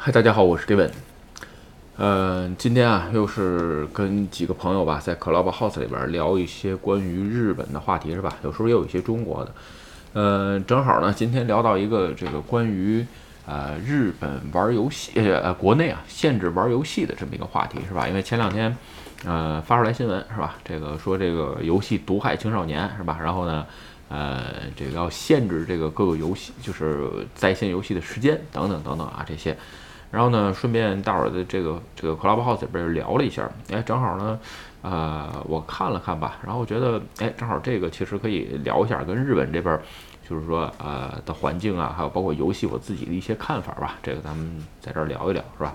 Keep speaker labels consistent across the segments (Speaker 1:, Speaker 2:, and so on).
Speaker 1: 嗨，大家好，我是 David。呃，今天啊，又是跟几个朋友吧，在 Clubhouse 里边聊一些关于日本的话题，是吧？有时候也有一些中国的。呃，正好呢，今天聊到一个这个关于呃日本玩游戏，呃，国内啊限制玩游戏的这么一个话题，是吧？因为前两天呃发出来新闻，是吧？这个说这个游戏毒害青少年，是吧？然后呢，呃，这个要限制这个各个游戏，就是在线游戏的时间等等等等啊这些。然后呢，顺便大伙儿的这个这个 Clubhouse 里边聊了一下，哎，正好呢，呃，我看了看吧，然后我觉得，哎，正好这个其实可以聊一下跟日本这边，就是说呃的环境啊，还有包括游戏我自己的一些看法吧，这个咱们在这儿聊一聊，是吧？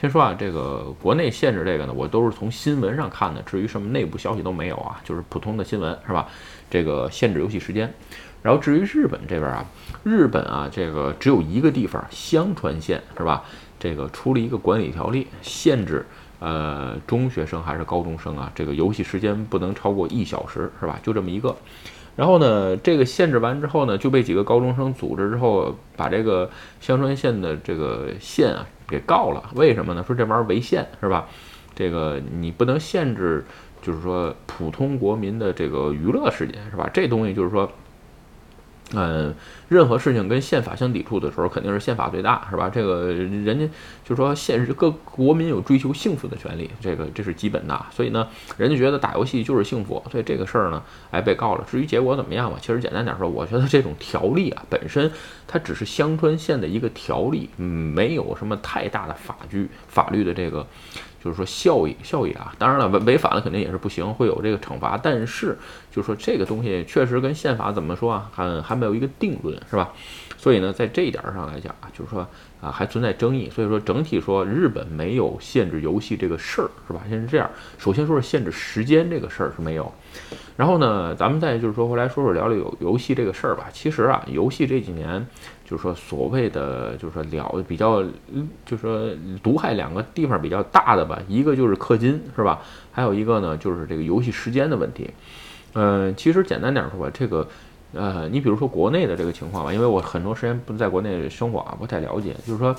Speaker 1: 先说啊，这个国内限制这个呢，我都是从新闻上看的，至于什么内部消息都没有啊，就是普通的新闻，是吧？这个限制游戏时间。然后至于日本这边啊，日本啊，这个只有一个地方香川县，是吧？这个出了一个管理条例，限制呃中学生还是高中生啊，这个游戏时间不能超过一小时，是吧？就这么一个。然后呢，这个限制完之后呢，就被几个高中生组织之后，把这个香川县的这个县啊给告了。为什么呢？说这玩意儿违宪，是吧？这个你不能限制，就是说普通国民的这个娱乐时间，是吧？这东西就是说。嗯，任何事情跟宪法相抵触的时候，肯定是宪法最大，是吧？这个人家就说，现实各国民有追求幸福的权利，这个这是基本的。所以呢，人家觉得打游戏就是幸福，所以这个事儿呢，哎，被告了。至于结果怎么样吧，其实简单点说，我觉得这种条例啊，本身它只是香川县的一个条例，嗯，没有什么太大的法律法律的这个。就是说效益效益啊，当然了，违违反了肯定也是不行，会有这个惩罚。但是就是说这个东西确实跟宪法怎么说啊，还还没有一个定论，是吧？所以呢，在这一点上来讲啊，就是说啊，还存在争议。所以说整体说，日本没有限制游戏这个事儿，是吧？先是这样，首先说是限制时间这个事儿是没有。然后呢，咱们再就是说回来说说聊聊游游戏这个事儿吧。其实啊，游戏这几年。就是说，所谓的就是说了比较，就是说毒害两个地方比较大的吧，一个就是氪金，是吧？还有一个呢，就是这个游戏时间的问题。嗯，其实简单点说吧，这个，呃，你比如说国内的这个情况吧，因为我很多时间不在国内生活啊，不太了解。就是说。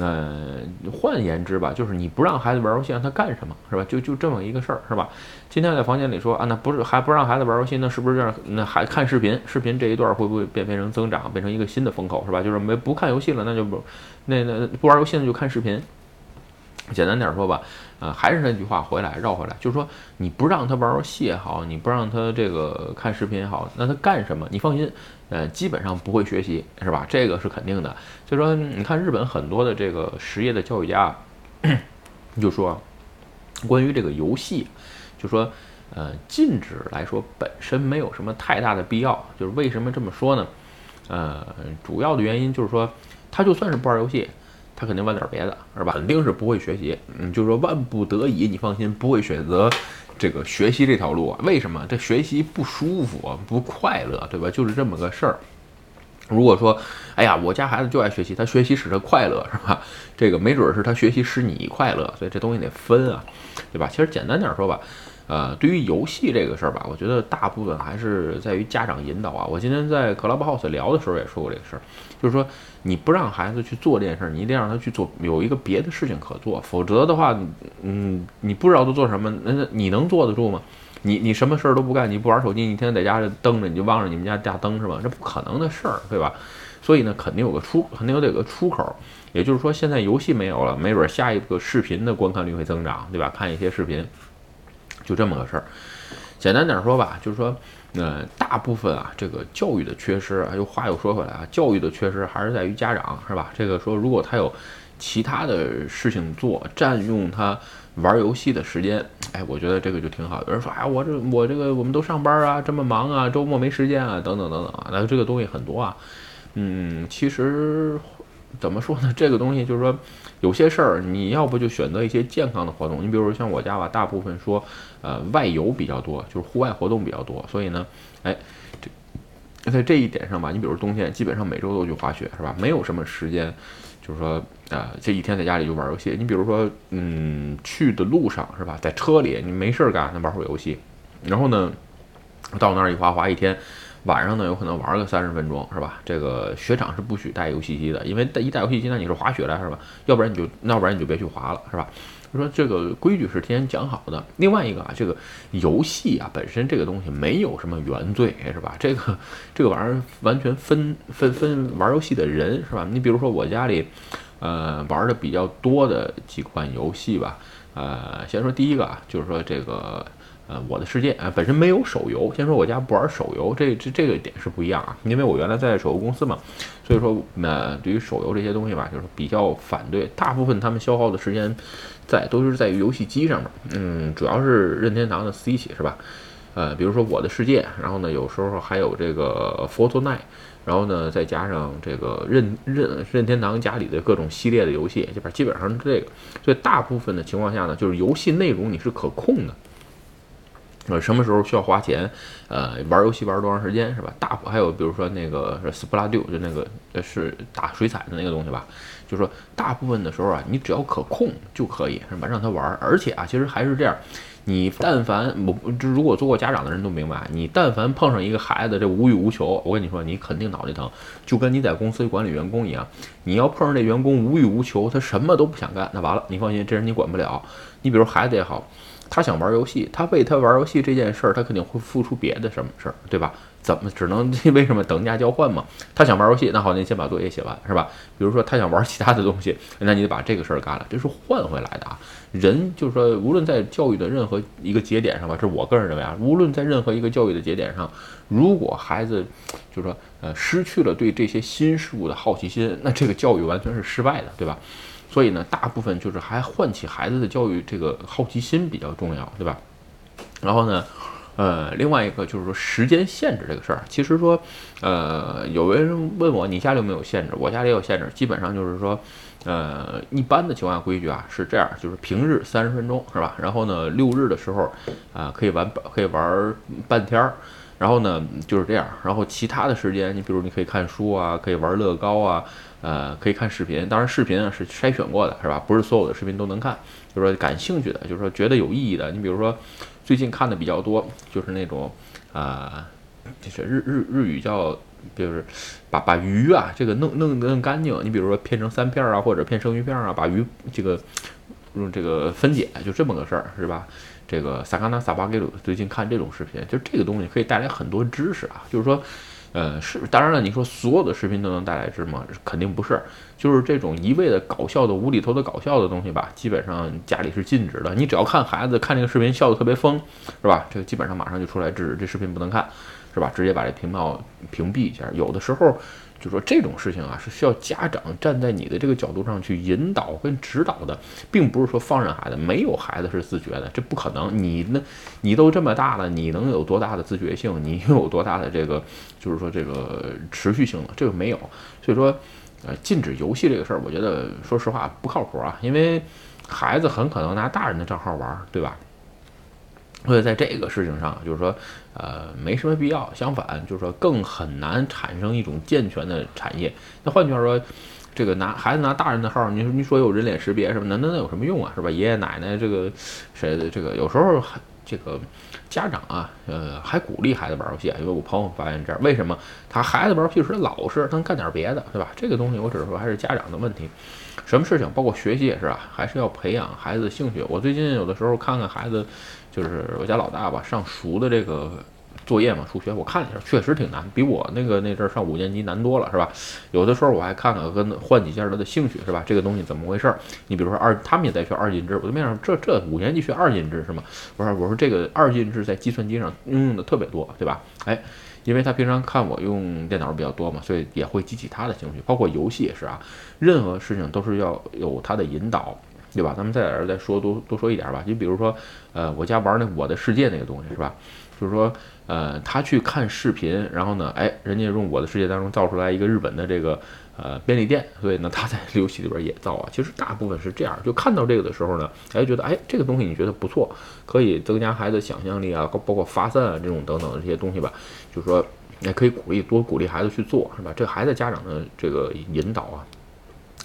Speaker 1: 呃，换言之吧，就是你不让孩子玩游戏，让他干什么，是吧？就就这么一个事儿，是吧？今天在房间里说啊，那不是还不让孩子玩游戏，那是不是这样？那还看视频？视频这一段会不会变变成增长，变成一个新的风口，是吧？就是没不看游戏了，那就不那那不玩游戏那就看视频。简单点说吧，呃，还是那句话，回来绕回来，就是说你不让他玩游戏也好，你不让他这个看视频也好，那他干什么？你放心，呃，基本上不会学习，是吧？这个是肯定的。就说你看日本很多的这个实业的教育家，就说关于这个游戏，就说呃，禁止来说本身没有什么太大的必要。就是为什么这么说呢？呃，主要的原因就是说，他就算是不玩游戏。他肯定玩点别的，是吧？肯定是不会学习。嗯，就是说万不得已，你放心，不会选择这个学习这条路啊。为什么？这学习不舒服，不快乐，对吧？就是这么个事儿。如果说，哎呀，我家孩子就爱学习，他学习使他快乐，是吧？这个没准是他学习使你快乐，所以这东西得分啊，对吧？其实简单点说吧。呃，对于游戏这个事儿吧，我觉得大部分还是在于家长引导啊。我今天在 Clubhouse 聊的时候也说过这个事儿，就是说你不让孩子去做这件事儿，你一定让他去做，有一个别的事情可做，否则的话，嗯，你不知道他做什么，那你能坐得住吗？你你什么事儿都不干，你不玩手机，你天天在家蹬着，你就望着你们家大灯是吧？这不可能的事儿，对吧？所以呢，肯定有个出，肯定有得有个出口。也就是说，现在游戏没有了，没准下一个视频的观看率会增长，对吧？看一些视频。就这么个事儿，简单点说吧，就是说，呃，大部分啊，这个教育的缺失啊，又话又说回来啊，教育的缺失还是在于家长，是吧？这个说，如果他有其他的事情做，占用他玩游戏的时间，哎，我觉得这个就挺好。有人说，哎，我这我这个我们都上班啊，这么忙啊，周末没时间啊，等等等等啊，那这个东西很多啊，嗯，其实。怎么说呢？这个东西就是说，有些事儿你要不就选择一些健康的活动。你比如说像我家吧，大部分说，呃，外游比较多，就是户外活动比较多。所以呢，哎，这在这一点上吧，你比如冬天基本上每周都去滑雪，是吧？没有什么时间，就是说，呃，这一天在家里就玩游戏。你比如说，嗯，去的路上是吧，在车里你没事儿干，那玩会儿游戏。然后呢，到那儿一滑滑一天。晚上呢有可能玩个三十分钟，是吧？这个雪场是不许带游戏机的，因为带一带游戏机，那你是滑雪了是吧？要不然你就，要不然你就别去滑了，是吧？就说这个规矩是提前讲好的。另外一个啊，这个游戏啊本身这个东西没有什么原罪，是吧？这个这个玩意儿完全分分分玩游戏的人，是吧？你比如说我家里，呃，玩的比较多的几款游戏吧，呃，先说第一个啊，就是说这个。呃，我的世界啊，本身没有手游。先说我家不玩手游，这这这个点是不一样啊。因为我原来在手游公司嘛，所以说呃，对于手游这些东西吧，就是比较反对。大部分他们消耗的时间在都是在于游戏机上面，嗯，主要是任天堂的 C 系是吧？呃，比如说我的世界，然后呢，有时候还有这个 Fortnite，然后呢，再加上这个任任任天堂家里的各种系列的游戏，基本基本上是这个。所以大部分的情况下呢，就是游戏内容你是可控的。呃，什么时候需要花钱？呃，玩游戏玩多长时间是吧？大还有比如说那个是 Splatoon，就那个是打水彩的那个东西吧。就说大部分的时候啊，你只要可控就可以是吧？让他玩。而且啊，其实还是这样，你但凡我这如果做过家长的人都明白，你但凡碰上一个孩子这无欲无求，我跟你说，你肯定脑袋疼。就跟你在公司管理员工一样，你要碰上这员工无欲无求，他什么都不想干，那完了，你放心，这人你管不了。你比如孩子也好。他想玩游戏，他为他玩游戏这件事儿，他肯定会付出别的什么事儿，对吧？怎么只能为什么等价交换嘛？他想玩游戏，那好，你先把作业写完，是吧？比如说他想玩其他的东西，那你得把这个事儿干了，这是换回来的啊。人就是说，无论在教育的任何一个节点上吧，这是我个人认为啊，无论在任何一个教育的节点上，如果孩子就是说呃失去了对这些新事物的好奇心，那这个教育完全是失败的，对吧？所以呢，大部分就是还唤起孩子的教育这个好奇心比较重要，对吧？然后呢，呃，另外一个就是说时间限制这个事儿，其实说，呃，有人问我你家里有没有限制？我家里有限制，基本上就是说，呃，一般的情况下规矩啊是这样，就是平日三十分钟是吧？然后呢，六日的时候啊可以玩可以玩半天儿，然后呢就是这样，然后其他的时间你比如你可以看书啊，可以玩乐高啊。呃，可以看视频，当然视频啊是筛选过的，是吧？不是所有的视频都能看。就是说感兴趣的，就是说觉得有意义的。你比如说，最近看的比较多，就是那种啊，就是日日日语叫，就是把把鱼啊这个弄弄弄干净。你比如说片成三片啊，或者片生鱼片啊，把鱼这个用这个分解，就这么个事儿，是吧？这个萨卡纳萨巴给鲁最近看这种视频，就这个东西可以带来很多知识啊，就是说。呃，是当然了，你说所有的视频都能带来知吗？肯定不是，就是这种一味的搞笑的、无厘头的搞笑的东西吧，基本上家里是禁止的。你只要看孩子看这个视频笑得特别疯，是吧？这个基本上马上就出来制止，这视频不能看，是吧？直接把这频道屏蔽一下。有的时候。就说这种事情啊，是需要家长站在你的这个角度上去引导跟指导的，并不是说放任孩子。没有孩子是自觉的，这不可能。你那，你都这么大了，你能有多大的自觉性？你有多大的这个，就是说这个持续性呢？这个没有。所以说，呃，禁止游戏这个事儿，我觉得说实话不靠谱啊，因为孩子很可能拿大人的账号玩，对吧？所以在这个事情上，就是说，呃，没什么必要。相反，就是说，更很难产生一种健全的产业。那换句话说，这个拿孩子拿大人的号，你说你说有人脸识别什么的，那那有什么用啊？是吧？爷爷奶奶这个谁的这个有时候还这个家长啊，呃，还鼓励孩子玩游戏。因为我朋友发现这样，为什么他孩子玩游戏时老实，能干点别的，对吧？这个东西我只是说还是家长的问题。什么事情，包括学习也是啊，还是要培养孩子的兴趣。我最近有的时候看看孩子。就是我家老大吧，上熟的这个作业嘛，数学我看了一下，确实挺难，比我那个那阵上五年级难多了，是吧？有的时候我还看看跟换几下他的兴趣，是吧？这个东西怎么回事？你比如说二，他们也在学二进制，我就面上这这五年级学二进制是吗？我说我说这个二进制在计算机上应用的特别多，对吧？哎，因为他平常看我用电脑比较多嘛，所以也会激起他的兴趣，包括游戏也是啊，任何事情都是要有他的引导。对吧？咱们再在这再说多多说一点吧。你比如说，呃，我家玩那《我的世界》那个东西是吧？就是说，呃，他去看视频，然后呢，哎，人家用《我的世界》当中造出来一个日本的这个呃便利店，所以呢，他在游戏里边也造啊。其实大部分是这样，就看到这个的时候呢，哎，觉得哎，这个东西你觉得不错，可以增加孩子想象力啊，包括发散啊这种等等的这些东西吧。就是说，也可以鼓励多鼓励孩子去做，是吧？这孩子家长的这个引导啊。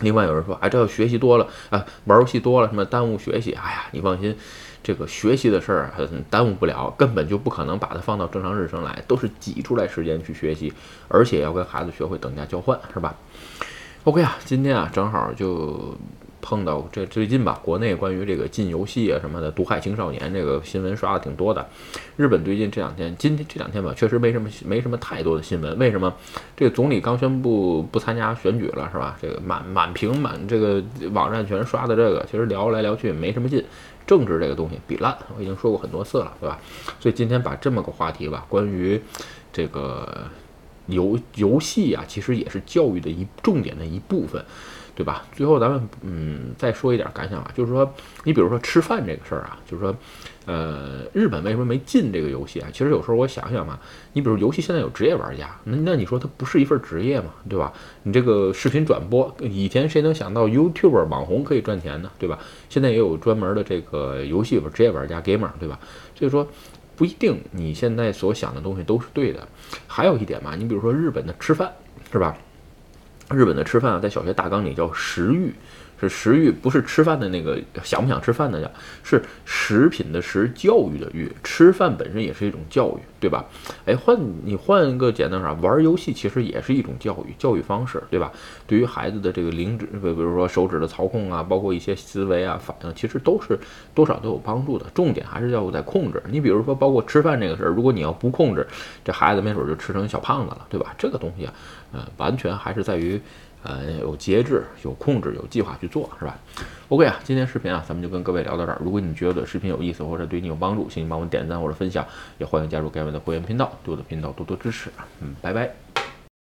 Speaker 1: 另外有人说，哎，这要学习多了啊，玩游戏多了，什么耽误学习？哎呀，你放心，这个学习的事儿耽误不了，根本就不可能把它放到正常日程来，都是挤出来时间去学习，而且要跟孩子学会等价交换，是吧？OK 啊，今天啊，正好就。碰到这最近吧，国内关于这个禁游戏啊什么的，毒害青少年这个新闻刷的挺多的。日本最近这两天，今天这两天吧，确实没什么没什么太多的新闻。为什么？这个总理刚宣布不参加选举了，是吧？这个满满屏满这个网站全刷的这个，其实聊来聊去没什么劲。政治这个东西比烂，我已经说过很多次了，对吧？所以今天把这么个话题吧，关于这个游游戏啊，其实也是教育的一重点的一部分。对吧？最后咱们嗯再说一点感想啊，就是说你比如说吃饭这个事儿啊，就是说，呃，日本为什么没禁这个游戏啊？其实有时候我想想嘛，你比如游戏现在有职业玩家，那那你说它不是一份职业嘛，对吧？你这个视频转播，以前谁能想到 YouTube 网红可以赚钱呢，对吧？现在也有专门的这个游戏职业玩家 gamer，对吧？所以说不一定你现在所想的东西都是对的。还有一点嘛，你比如说日本的吃饭，是吧？日本的吃饭啊，在小学大纲里叫食欲，是食欲，不是吃饭的那个想不想吃饭的叫，是食品的食，教育的育，吃饭本身也是一种教育，对吧？哎，换你换一个简单啥，玩游戏其实也是一种教育，教育方式，对吧？对于孩子的这个灵指，比如说手指的操控啊，包括一些思维啊、反应，其实都是多少都有帮助的。重点还是要在控制。你比如说，包括吃饭这个事儿，如果你要不控制，这孩子没准就吃成小胖子了，对吧？这个东西啊。呃，完全还是在于，呃，有节制、有控制、有计划去做，是吧？OK 啊，今天视频啊，咱们就跟各位聊到这儿。如果你觉得视频有意思或者对你有帮助，请你帮我点赞或者分享，也欢迎加入盖文的会员频道，对我的频道多多支持。嗯，拜拜。